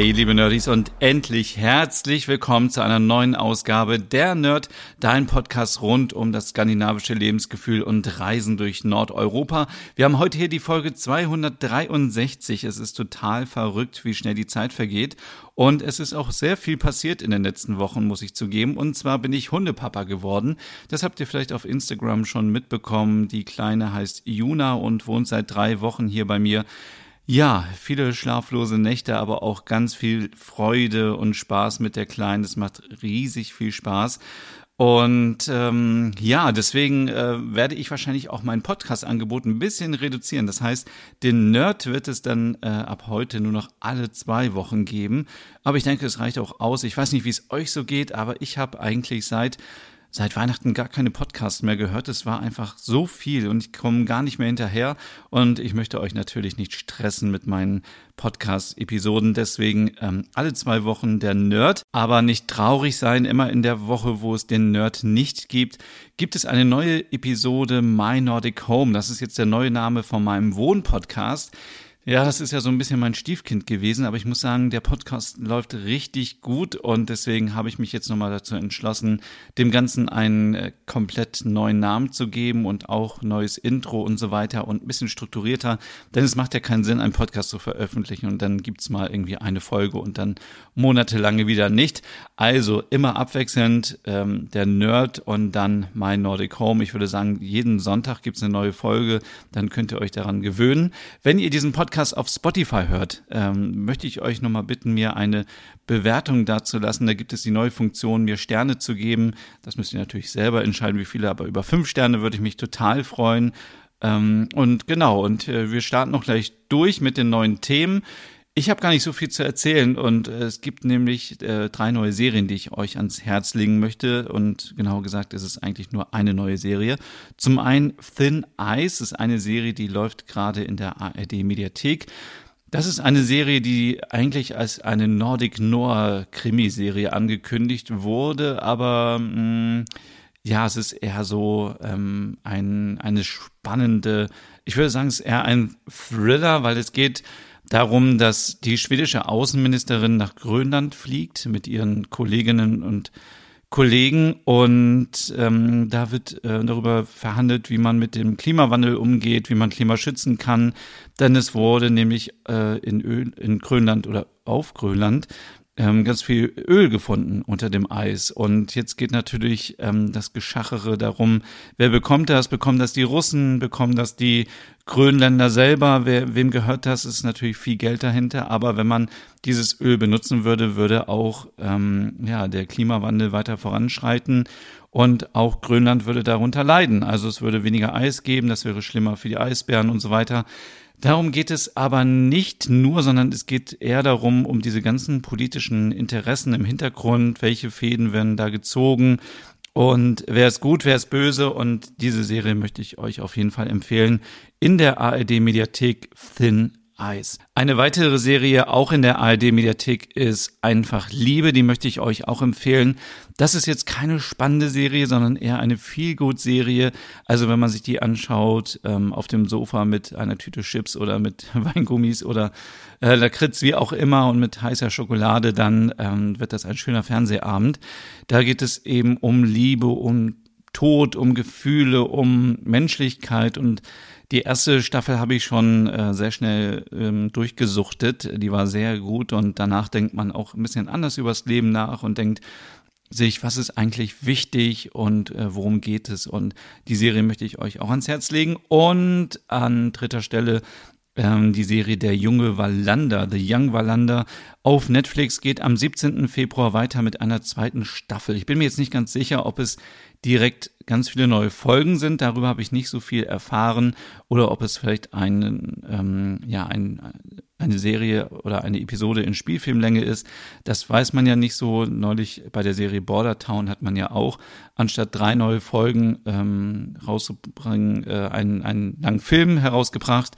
Hey, liebe Nerdies und endlich herzlich willkommen zu einer neuen Ausgabe der Nerd, dein Podcast rund um das skandinavische Lebensgefühl und Reisen durch Nordeuropa. Wir haben heute hier die Folge 263. Es ist total verrückt, wie schnell die Zeit vergeht. Und es ist auch sehr viel passiert in den letzten Wochen, muss ich zugeben. Und zwar bin ich Hundepapa geworden. Das habt ihr vielleicht auf Instagram schon mitbekommen. Die Kleine heißt Juna und wohnt seit drei Wochen hier bei mir. Ja, viele schlaflose Nächte, aber auch ganz viel Freude und Spaß mit der Kleinen. Das macht riesig viel Spaß. Und ähm, ja, deswegen äh, werde ich wahrscheinlich auch mein Podcast-Angebot ein bisschen reduzieren. Das heißt, den Nerd wird es dann äh, ab heute nur noch alle zwei Wochen geben. Aber ich denke, es reicht auch aus. Ich weiß nicht, wie es euch so geht, aber ich habe eigentlich seit seit Weihnachten gar keine Podcasts mehr gehört. Es war einfach so viel und ich komme gar nicht mehr hinterher. Und ich möchte euch natürlich nicht stressen mit meinen Podcast-Episoden. Deswegen ähm, alle zwei Wochen der Nerd. Aber nicht traurig sein, immer in der Woche, wo es den Nerd nicht gibt, gibt es eine neue Episode My Nordic Home. Das ist jetzt der neue Name von meinem Wohnpodcast. Ja, das ist ja so ein bisschen mein Stiefkind gewesen, aber ich muss sagen, der Podcast läuft richtig gut und deswegen habe ich mich jetzt nochmal dazu entschlossen, dem Ganzen einen äh, komplett neuen Namen zu geben und auch neues Intro und so weiter und ein bisschen strukturierter, denn es macht ja keinen Sinn, einen Podcast zu veröffentlichen und dann gibt's mal irgendwie eine Folge und dann monatelange wieder nicht. Also immer abwechselnd ähm, der Nerd und dann mein Nordic Home. Ich würde sagen, jeden Sonntag gibt's eine neue Folge, dann könnt ihr euch daran gewöhnen. Wenn ihr diesen Podcast Podcast auf Spotify hört, ähm, möchte ich euch nochmal bitten, mir eine Bewertung dazu lassen. Da gibt es die neue Funktion, mir Sterne zu geben. Das müsst ihr natürlich selber entscheiden, wie viele, aber über fünf Sterne würde ich mich total freuen. Ähm, und genau, und äh, wir starten noch gleich durch mit den neuen Themen. Ich habe gar nicht so viel zu erzählen und äh, es gibt nämlich äh, drei neue Serien, die ich euch ans Herz legen möchte und genau gesagt ist es eigentlich nur eine neue Serie. Zum einen Thin Ice ist eine Serie, die läuft gerade in der ARD Mediathek. Das ist eine Serie, die eigentlich als eine Nordic Noir Krimiserie angekündigt wurde, aber mh, mm, ja, es ist eher so ähm, ein, eine spannende, ich würde sagen, es ist eher ein Thriller, weil es geht darum, dass die schwedische Außenministerin nach Grönland fliegt mit ihren Kolleginnen und Kollegen und ähm, da wird äh, darüber verhandelt, wie man mit dem Klimawandel umgeht, wie man Klima schützen kann. Denn es wurde nämlich äh, in, Öl, in Grönland oder auf Grönland ähm, ganz viel Öl gefunden unter dem Eis. Und jetzt geht natürlich ähm, das Geschachere darum, wer bekommt das? Bekommen das die Russen? Bekommen das die Grönländer selber? Wer, wem gehört das? Ist natürlich viel Geld dahinter. Aber wenn man dieses Öl benutzen würde, würde auch ähm, ja, der Klimawandel weiter voranschreiten. Und auch Grönland würde darunter leiden. Also es würde weniger Eis geben, das wäre schlimmer für die Eisbären und so weiter. Darum geht es aber nicht nur, sondern es geht eher darum, um diese ganzen politischen Interessen im Hintergrund, welche Fäden werden da gezogen und wer ist gut, wer ist böse? Und diese Serie möchte ich euch auf jeden Fall empfehlen. In der ARD Mediathek Thin Eyes. Eine weitere Serie auch in der ARD Mediathek ist einfach Liebe, die möchte ich euch auch empfehlen. Das ist jetzt keine spannende Serie, sondern eher eine Feelgood-Serie. Also wenn man sich die anschaut, ähm, auf dem Sofa mit einer Tüte Chips oder mit Weingummis oder äh, Lakritz, wie auch immer, und mit heißer Schokolade, dann ähm, wird das ein schöner Fernsehabend. Da geht es eben um Liebe, um Tod, um Gefühle, um Menschlichkeit und die erste Staffel habe ich schon äh, sehr schnell ähm, durchgesuchtet. Die war sehr gut und danach denkt man auch ein bisschen anders übers Leben nach und denkt sich, was ist eigentlich wichtig und äh, worum geht es. Und die Serie möchte ich euch auch ans Herz legen. Und an dritter Stelle ähm, die Serie Der junge Wallander, The Young Wallander auf Netflix geht am 17. Februar weiter mit einer zweiten Staffel. Ich bin mir jetzt nicht ganz sicher, ob es direkt ganz viele neue Folgen sind. Darüber habe ich nicht so viel erfahren oder ob es vielleicht einen, ähm, ja, ein, eine Serie oder eine Episode in Spielfilmlänge ist. Das weiß man ja nicht so. Neulich bei der Serie Border Town hat man ja auch, anstatt drei neue Folgen ähm, rauszubringen, äh, einen, einen langen Film herausgebracht.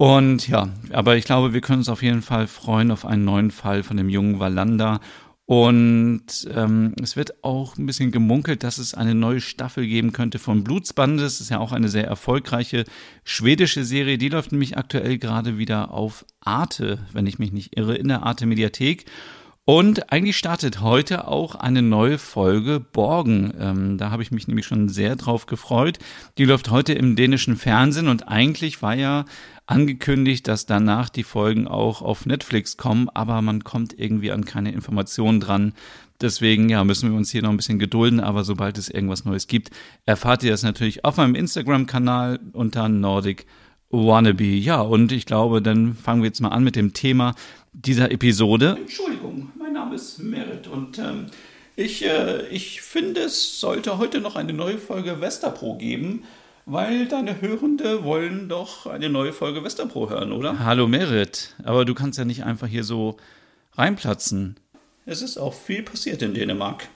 Und ja, aber ich glaube, wir können uns auf jeden Fall freuen auf einen neuen Fall von dem jungen Valanda. Und ähm, es wird auch ein bisschen gemunkelt, dass es eine neue Staffel geben könnte von Blutsbande. Das ist ja auch eine sehr erfolgreiche schwedische Serie. Die läuft nämlich aktuell gerade wieder auf Arte, wenn ich mich nicht irre, in der Arte Mediathek. Und eigentlich startet heute auch eine neue Folge Borgen. Ähm, da habe ich mich nämlich schon sehr drauf gefreut. Die läuft heute im dänischen Fernsehen und eigentlich war ja angekündigt, dass danach die Folgen auch auf Netflix kommen, aber man kommt irgendwie an keine Informationen dran. Deswegen ja, müssen wir uns hier noch ein bisschen gedulden, aber sobald es irgendwas Neues gibt, erfahrt ihr das natürlich auf meinem Instagram-Kanal unter Nordic Wannabe. Ja, und ich glaube, dann fangen wir jetzt mal an mit dem Thema dieser Episode. Entschuldigung, mein Name ist Merit und ähm, ich, äh, ich finde, es sollte heute noch eine neue Folge Westerpro geben weil deine Hörende wollen doch eine neue Folge Westerpro hören, oder? Hallo Merit, aber du kannst ja nicht einfach hier so reinplatzen. Es ist auch viel passiert in Dänemark.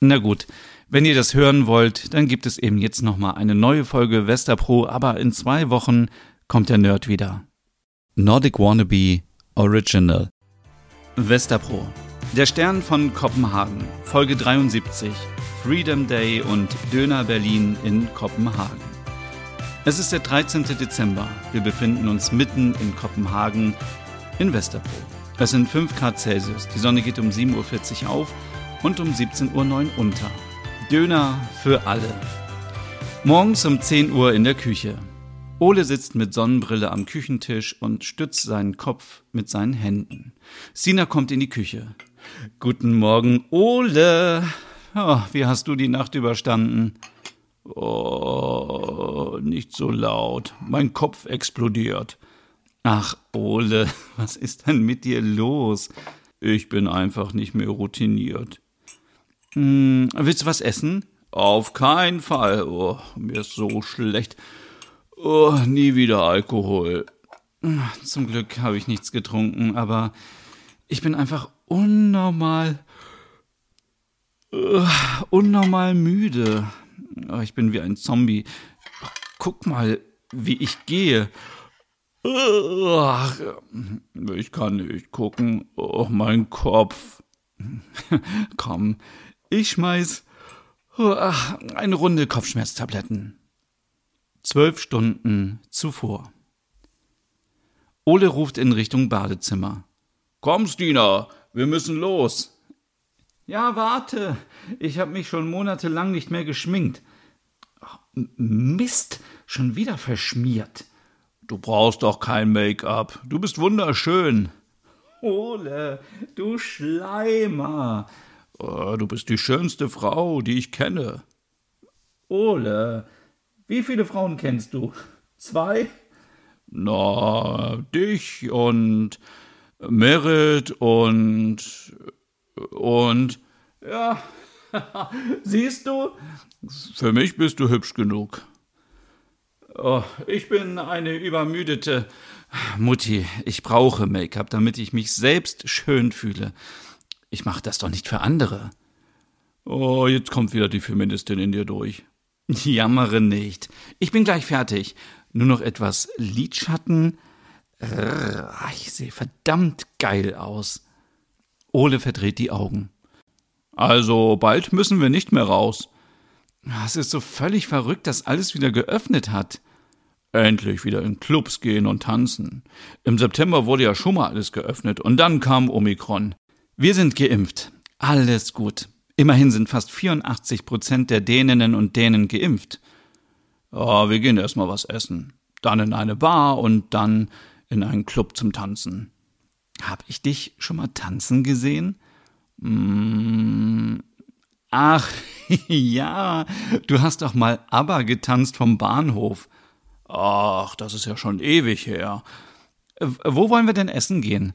Na gut, wenn ihr das hören wollt, dann gibt es eben jetzt nochmal eine neue Folge Westerpro, aber in zwei Wochen kommt der Nerd wieder. Nordic Wannabe Original. Westerpro. Der Stern von Kopenhagen, Folge 73. Freedom Day und Döner Berlin in Kopenhagen. Es ist der 13. Dezember. Wir befinden uns mitten in Kopenhagen in Westerpro. Es sind 5 Grad Celsius. Die Sonne geht um 7.40 Uhr auf und um 17.09 Uhr unter. Döner für alle. Morgens um 10 Uhr in der Küche. Ole sitzt mit Sonnenbrille am Küchentisch und stützt seinen Kopf mit seinen Händen. Sina kommt in die Küche. Guten Morgen, Ole. Oh, wie hast du die Nacht überstanden? Oh, nicht so laut. Mein Kopf explodiert. Ach, Ole, was ist denn mit dir los? Ich bin einfach nicht mehr routiniert. Hm, willst du was essen? Auf keinen Fall. Oh, mir ist so schlecht. Oh, nie wieder Alkohol. Zum Glück habe ich nichts getrunken, aber ich bin einfach unnormal uh, unnormal müde. Oh, ich bin wie ein Zombie. Guck mal, wie ich gehe. Ich kann nicht gucken. Oh, mein Kopf. Komm, ich schmeiß eine Runde Kopfschmerztabletten. Zwölf Stunden zuvor. Ole ruft in Richtung Badezimmer. Komm, Stina, wir müssen los. Ja, warte. Ich habe mich schon monatelang nicht mehr geschminkt. Mist, schon wieder verschmiert. Du brauchst doch kein Make-up. Du bist wunderschön. Ole, du Schleimer. Oh, du bist die schönste Frau, die ich kenne. Ole, wie viele Frauen kennst du? Zwei? Na, dich und Merit und und ja, siehst du? Für mich bist du hübsch genug. Oh, ich bin eine übermüdete Mutti. Ich brauche Make-up, damit ich mich selbst schön fühle. Ich mache das doch nicht für andere. Oh, jetzt kommt wieder die Feministin in dir durch. Jammere nicht. Ich bin gleich fertig. Nur noch etwas Lidschatten. Ich sehe verdammt geil aus. Ole verdreht die Augen. Also bald müssen wir nicht mehr raus. Es ist so völlig verrückt, dass alles wieder geöffnet hat. Endlich wieder in Clubs gehen und tanzen. Im September wurde ja schon mal alles geöffnet und dann kam Omikron. Wir sind geimpft. Alles gut. Immerhin sind fast 84 Prozent der Däninnen und Dänen geimpft. Ja, wir gehen erstmal was essen. Dann in eine Bar und dann in einen Club zum Tanzen. Hab ich dich schon mal tanzen gesehen? Mm, ach, ja, du hast doch mal ABBA getanzt vom Bahnhof. Ach, das ist ja schon ewig her. Wo wollen wir denn essen gehen?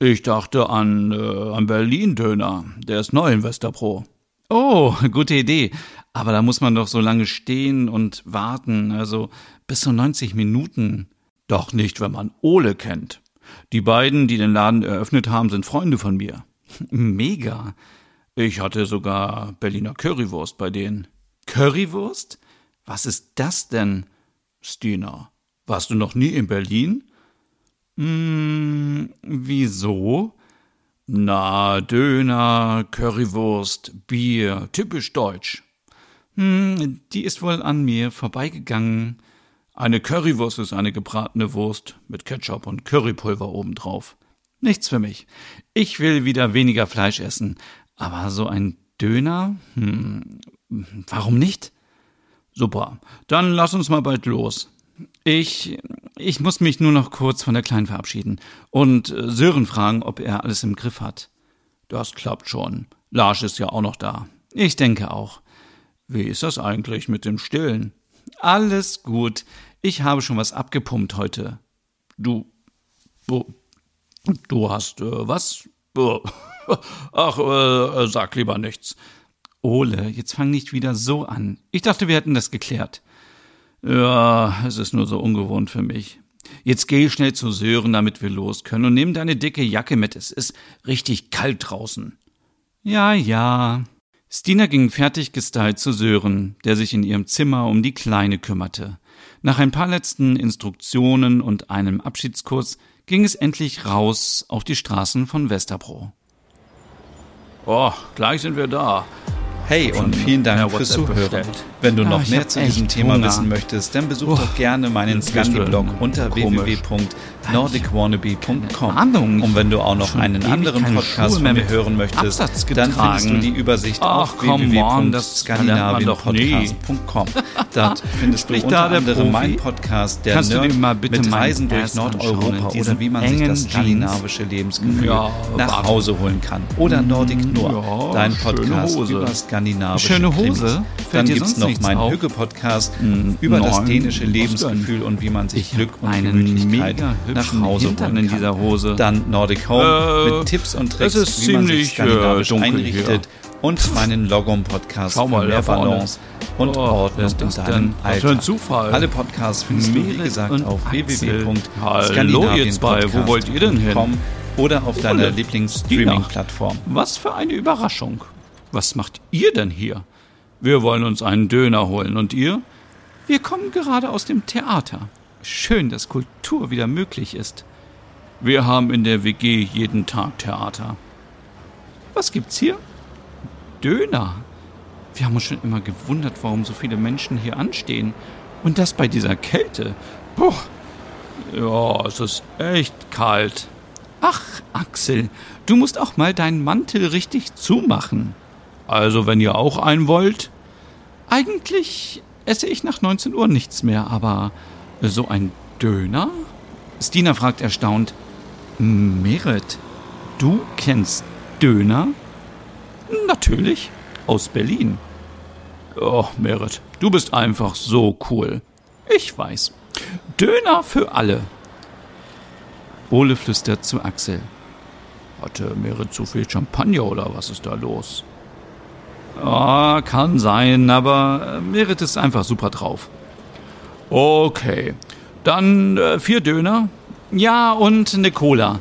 Ich dachte an, äh, an Berlin-Döner. Der ist neu in Westerpro. Oh, gute Idee. Aber da muss man doch so lange stehen und warten. Also bis zu 90 Minuten. Doch nicht, wenn man Ole kennt. Die beiden, die den Laden eröffnet haben, sind Freunde von mir. Mega. Ich hatte sogar Berliner Currywurst bei denen. Currywurst? Was ist das denn? Stina, warst du noch nie in Berlin? Hm, wieso? Na, Döner, Currywurst, Bier, typisch deutsch. Hm, die ist wohl an mir vorbeigegangen. Eine Currywurst ist eine gebratene Wurst mit Ketchup und Currypulver obendrauf. Nichts für mich. Ich will wieder weniger Fleisch essen. Aber so ein Döner? Hm, warum nicht? Super. Dann lass uns mal bald los. Ich, ich muss mich nur noch kurz von der Kleinen verabschieden und äh, Sören fragen, ob er alles im Griff hat. Das klappt schon. Lars ist ja auch noch da. Ich denke auch. Wie ist das eigentlich mit dem Stillen? Alles gut. Ich habe schon was abgepumpt heute. Du, du, hast äh, was? Ach, äh, sag lieber nichts. Ole, jetzt fang nicht wieder so an. Ich dachte, wir hätten das geklärt. Ja, es ist nur so ungewohnt für mich. Jetzt geh schnell zu Sören, damit wir los können, und nimm deine dicke Jacke mit. Es ist richtig kalt draußen. Ja, ja. Stina ging fertig gestylt zu Sören, der sich in ihrem Zimmer um die Kleine kümmerte. Nach ein paar letzten Instruktionen und einem Abschiedskurs ging es endlich raus auf die Straßen von Westerbro. Oh, gleich sind wir da. Hey und vielen Dank fürs Zuhören. Wenn du ja, noch mehr zu diesem Thema Hunger. wissen möchtest, dann besuch oh, doch gerne meinen Scandi-Blog unter www.nordicwannabe.com. Und wenn du auch noch einen anderen Podcast von mir hören möchtest, dann findest du die Übersicht Ach, auf www.skandinavienpodcast.com. Dort findest du unter anderem meinen Podcast, der Nerd mit Reisen durch Nordeuropa oder wie man sich das skandinavische Lebensgefühl nach Hause holen kann. Oder Nordic Nur, dein Podcast über skandinavische Schöne Hose. Dann gibt es noch meinen Hüge-Podcast hm, über das dänische Lebensgefühl und wie man sich Glück und Gemütlichkeit nach Hause holen in dieser Hose. Dann Nordic Home äh, mit Tipps und Tricks, wie man sich skandinavisch äh, einrichtet. Hier. Und meinen Logom-Podcast für mehr Balance und oh, Ordnung in deinem Alltag. Zufall. Alle Podcasts findest du, wie gesagt, auf www.skandinavienpodcast.com Wo wollt ihr denn hin? Oder auf deiner Lieblings-Streaming-Plattform. Was für eine Überraschung. Was macht ihr denn hier? Wir wollen uns einen Döner holen. Und ihr? Wir kommen gerade aus dem Theater. Schön, dass Kultur wieder möglich ist. Wir haben in der WG jeden Tag Theater. Was gibt's hier? Döner. Wir haben uns schon immer gewundert, warum so viele Menschen hier anstehen. Und das bei dieser Kälte. Puh. Ja, es ist echt kalt. Ach, Axel, du musst auch mal deinen Mantel richtig zumachen. Also, wenn ihr auch einen wollt? Eigentlich esse ich nach 19 Uhr nichts mehr, aber so ein Döner? Stina fragt erstaunt. Merit, du kennst Döner? Natürlich, aus Berlin. Oh, Merit, du bist einfach so cool. Ich weiß. Döner für alle. Ole flüstert zu Axel. Hatte Merit zu viel Champagner oder was ist da los? Oh, kann sein, aber Merit ist einfach super drauf. Okay, dann äh, vier Döner. Ja, und eine Cola.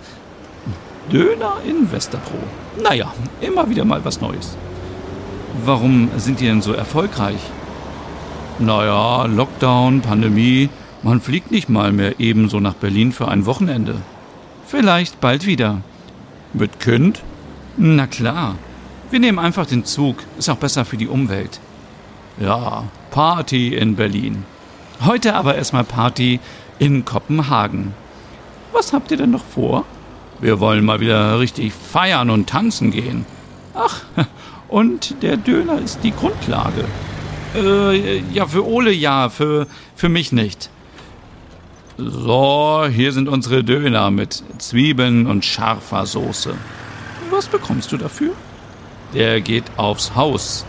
Döner in Westerpro. Naja, immer wieder mal was Neues. Warum sind die denn so erfolgreich? Naja, Lockdown, Pandemie. Man fliegt nicht mal mehr ebenso nach Berlin für ein Wochenende. Vielleicht bald wieder. Mit Kind? Na klar. Wir nehmen einfach den Zug, ist auch besser für die Umwelt. Ja, Party in Berlin. Heute aber erstmal Party in Kopenhagen. Was habt ihr denn noch vor? Wir wollen mal wieder richtig feiern und tanzen gehen. Ach, und der Döner ist die Grundlage. Äh, ja, für Ole ja, für, für mich nicht. So, hier sind unsere Döner mit Zwiebeln und scharfer Soße. Was bekommst du dafür? Der geht aufs Haus.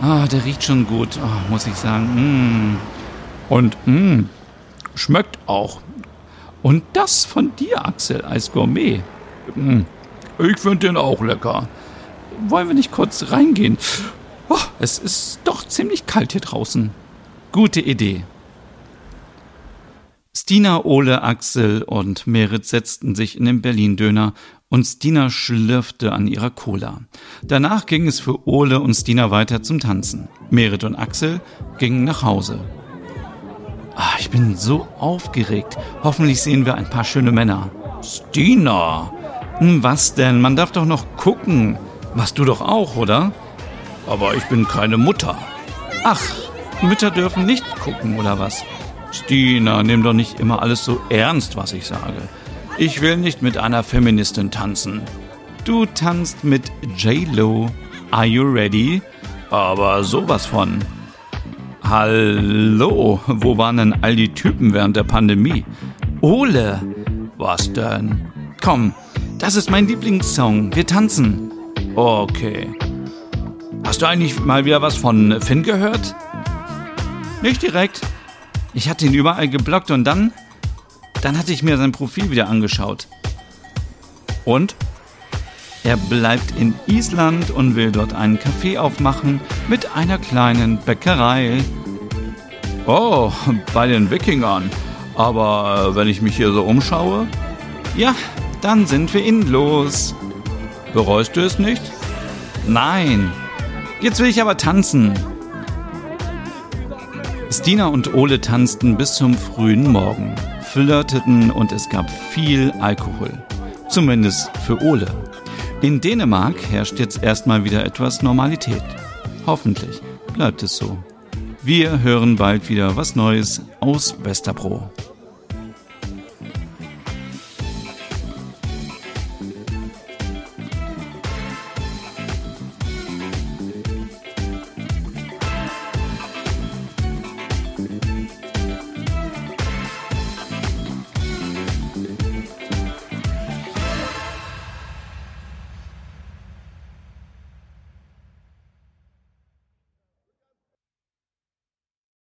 Ah, der riecht schon gut, oh, muss ich sagen. Mm. Und mm, schmeckt auch. Und das von dir, Axel, als Gourmet. Mm. Ich finde den auch lecker. Wollen wir nicht kurz reingehen? Oh, es ist doch ziemlich kalt hier draußen. Gute Idee. Stina, Ole, Axel und Merit setzten sich in den Berlin-Döner und Stina schlürfte an ihrer Cola. Danach ging es für Ole und Stina weiter zum Tanzen. Merit und Axel gingen nach Hause. Ah, ich bin so aufgeregt. Hoffentlich sehen wir ein paar schöne Männer. Stina! Hm, was denn? Man darf doch noch gucken. Machst du doch auch, oder? Aber ich bin keine Mutter. Ach, Mütter dürfen nicht gucken, oder was? Stina, nimm doch nicht immer alles so ernst, was ich sage. Ich will nicht mit einer Feministin tanzen. Du tanzt mit J-Lo. Are you ready? Aber sowas von. Hallo, wo waren denn all die Typen während der Pandemie? Ole, was denn? Komm, das ist mein Lieblingssong. Wir tanzen. Okay. Hast du eigentlich mal wieder was von Finn gehört? Nicht direkt. Ich hatte ihn überall geblockt und dann, dann hatte ich mir sein Profil wieder angeschaut. Und? Er bleibt in Island und will dort einen Café aufmachen mit einer kleinen Bäckerei. Oh, bei den Wikingern. Aber äh, wenn ich mich hier so umschaue, ja, dann sind wir innen los. Bereust du es nicht? Nein. Jetzt will ich aber tanzen. Stina und Ole tanzten bis zum frühen Morgen, flirteten und es gab viel Alkohol. Zumindest für Ole. In Dänemark herrscht jetzt erstmal wieder etwas Normalität. Hoffentlich bleibt es so. Wir hören bald wieder was Neues aus Westerpro.